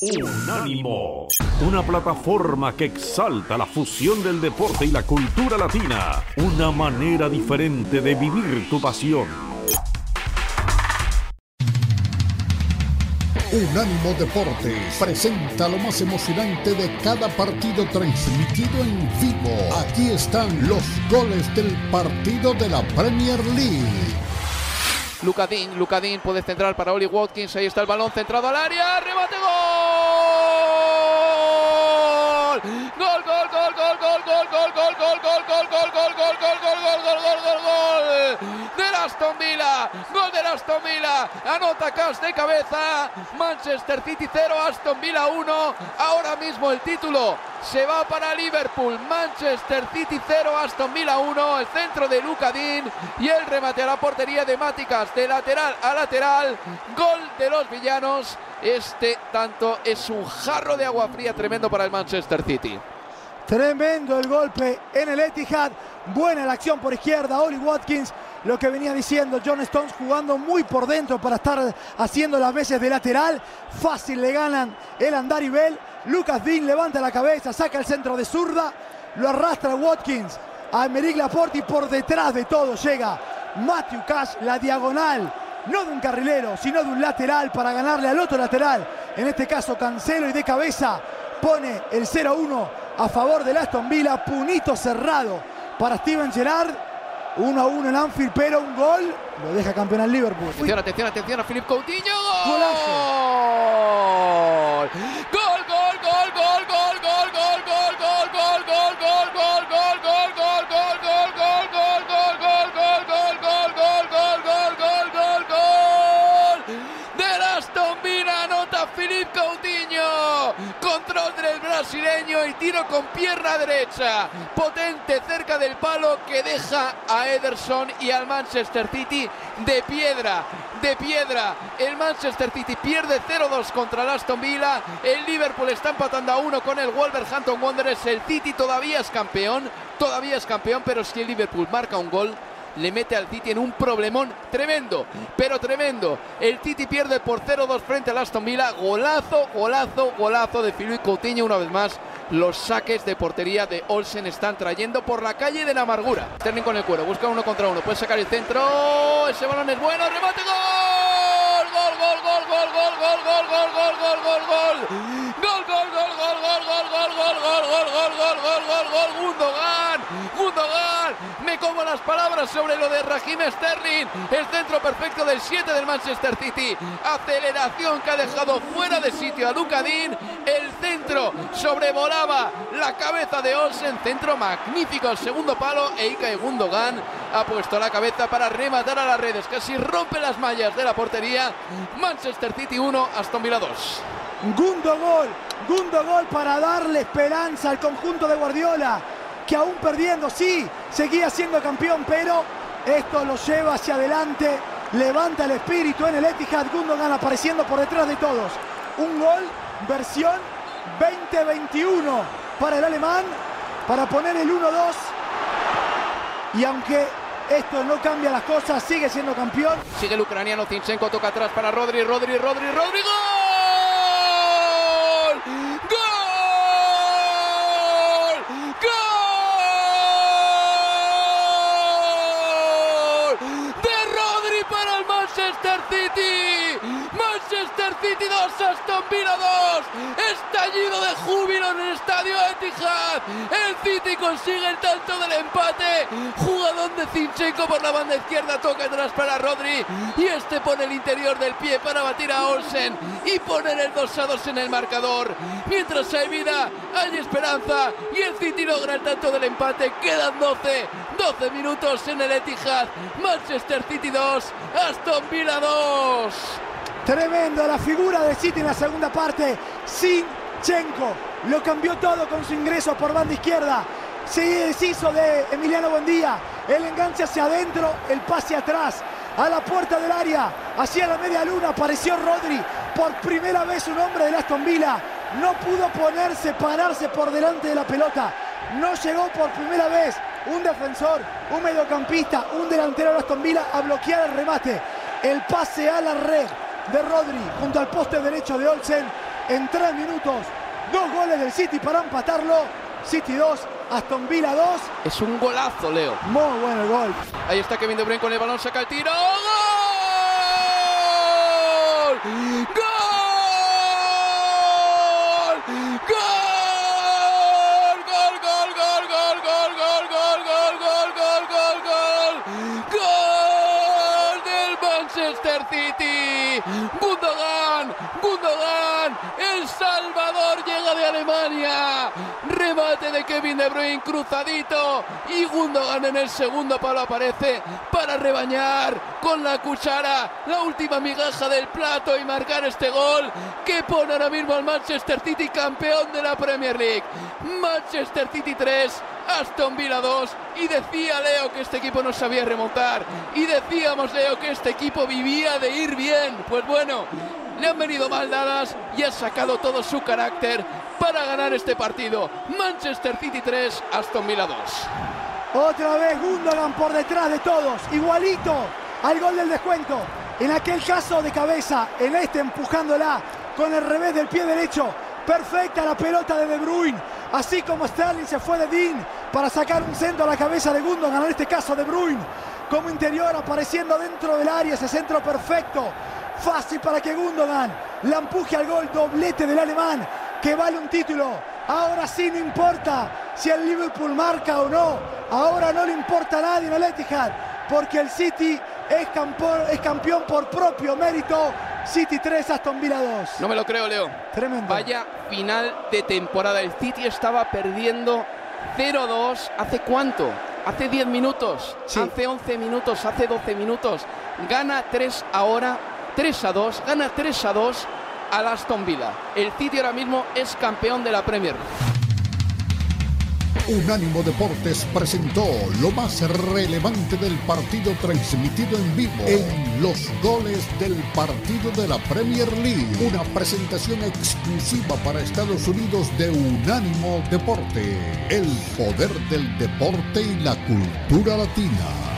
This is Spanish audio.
Unánimo, una plataforma que exalta la fusión del deporte y la cultura latina, una manera diferente de vivir tu pasión. Unánimo Deportes presenta lo más emocionante de cada partido transmitido en vivo. Aquí están los goles del partido de la Premier League. Lucadín, Lucadín puede centrar para Oli Watkins. Ahí está el balón centrado al área. ¡Remate gol! Aston Villa. Gol del Aston Villa. Anota Cash de cabeza. Manchester City 0, Aston Villa 1. Ahora mismo el título se va para Liverpool. Manchester City 0, Aston Villa 1. El centro de Lucadín y el remate a la portería de Máticas de lateral a lateral. Gol de los villanos. Este tanto es un jarro de agua fría tremendo para el Manchester City. Tremendo el golpe en el Etihad. Buena la acción por izquierda. Oli Watkins, lo que venía diciendo John Stones jugando muy por dentro para estar haciendo las veces de lateral. Fácil le ganan el andar y Bell. Lucas Dean levanta la cabeza, saca el centro de zurda. Lo arrastra Watkins a Emerick Laporte y por detrás de todo llega Matthew Cash, la diagonal. No de un carrilero, sino de un lateral para ganarle al otro lateral. En este caso Cancelo y de cabeza pone el 0-1 a favor del Aston Villa. Punito cerrado para Steven Gerrard. 1 a 1 en Anfield, pero un gol lo deja campeón al Liverpool. Atención, atención, atención a Philip Coutinho. Golazo. Gol. Gol, gol, brasileño y tiro con pierna derecha. Potente cerca del palo que deja a Ederson y al Manchester City de piedra. De piedra. El Manchester City pierde 0-2 contra el Aston Villa. El Liverpool está empatando a 1 con el Wolverhampton Wanderers. El City todavía es campeón. Todavía es campeón, pero si el Liverpool marca un gol, le mete al City en un problemón tremendo, pero tremendo. El City pierde por 0-2 frente al Aston Villa. Golazo, golazo, golazo de Philippe Coutinho una vez más. Los saques de portería de Olsen están trayendo por la calle de la amargura. Sterling con el cuero, busca uno contra uno, puede sacar el centro. Ese balón es bueno, remate gol. Gol, gol, gol, gol, gol, gol, gol, gol, gol, gol, gol, gol. Gol, gol, gol, gol, gol, gol, gol, gol, gol, gol, gol, gol, gol, gol, Gundogan, Gundogan. Me como las palabras sobre lo de Raheem Sterling. El centro perfecto del 7 del Manchester City. Aceleración que ha dejado fuera de sitio a Lucadín. El centro sobrevolaba la cabeza de Olsen. Centro magnífico al segundo palo. E Ike Gundogan ha puesto la cabeza para rematar a las redes. Casi rompe las mallas de la portería. Manchester City 1, Aston Villa 2. Gundogol, Gundogol para darle esperanza al conjunto de Guardiola, que aún perdiendo, sí, seguía siendo campeón, pero esto lo lleva hacia adelante, levanta el espíritu en el Etihad, Gundogan apareciendo por detrás de todos. Un gol, versión 2021 para el alemán, para poner el 1-2. Y aunque esto no cambia las cosas, sigue siendo campeón. Sigue el ucraniano Zinchenko, toca atrás para Rodri, Rodri, Rodri, Rodri, Titi. City 2, Aston Villa 2. Estallido de júbilo en el estadio Etihad. El City consigue el tanto del empate. Jugadón de Zinchenko por la banda izquierda, toca atrás para Rodri. Y este pone el interior del pie para batir a Olsen y poner el 2 a 2 en el marcador. Mientras hay vida, hay esperanza. Y el City logra el tanto del empate. Quedan 12. 12 minutos en el Etihad. Manchester City 2, Aston Villa 2. Tremendo la figura de City en la segunda parte. Sinchenko lo cambió todo con su ingreso por banda izquierda. Se deshizo de Emiliano Buendía. El enganche hacia adentro, el pase atrás. A la puerta del área, hacia la media luna, apareció Rodri. Por primera vez un hombre del Aston Villa. No pudo ponerse, pararse por delante de la pelota. No llegó por primera vez un defensor, un mediocampista, un delantero de Aston Villa a bloquear el remate. El pase a la red de Rodri junto al poste derecho de Olsen. En tres minutos, dos goles del City para empatarlo. City 2, Aston Villa 2. Es un golazo, Leo. Muy bueno el gol. Ahí está Kevin De Bruyne con el balón, saca el tiro. ¡Gol! ¡Gol! ¡Gol! gol gol gol gol gol gol gol gol gol gol del Manchester City. Có ¡El Salvador llega de Alemania! Remate de Kevin De Bruyne cruzadito y Gundogan en el segundo palo aparece para rebañar con la cuchara la última migaja del plato y marcar este gol que pone ahora mismo al Manchester City campeón de la Premier League. Manchester City 3, Aston Villa 2 y decía Leo que este equipo no sabía remontar y decíamos Leo que este equipo vivía de ir bien. Pues bueno, le han venido mal dadas y ha sacado todo su carácter para ganar este partido. Manchester City 3, Aston Villa 2. Otra vez Gundogan por detrás de todos, igualito al gol del descuento. En aquel caso de cabeza, en este empujándola con el revés del pie derecho. Perfecta la pelota de De Bruyne. Así como Sterling se fue de Dean para sacar un centro a la cabeza de Gundogan, en este caso De Bruyne. Como interior apareciendo dentro del área, ese centro perfecto. Fácil para que Gundogan la empuje al gol, doblete del alemán, que vale un título. Ahora sí no importa si el Liverpool marca o no. Ahora no le importa a nadie en el Etihad, porque el City es campeón, es campeón por propio mérito. City 3, Aston Villa 2. No me lo creo, Leo. Tremendo. Vaya final de temporada. El City estaba perdiendo 0-2. ¿Hace cuánto? Hace 10 minutos, Sí. hace 11 minutos, hace 12 minutos. Gana 3 ahora, 3 a 2, gana 3 a 2 al Aston Villa. El City ahora mismo es campeón de la Premier. Unánimo Deportes presentó lo más relevante del partido transmitido en vivo en los goles del partido de la Premier League. Una presentación exclusiva para Estados Unidos de Unánimo Deporte. El poder del deporte y la cultura latina.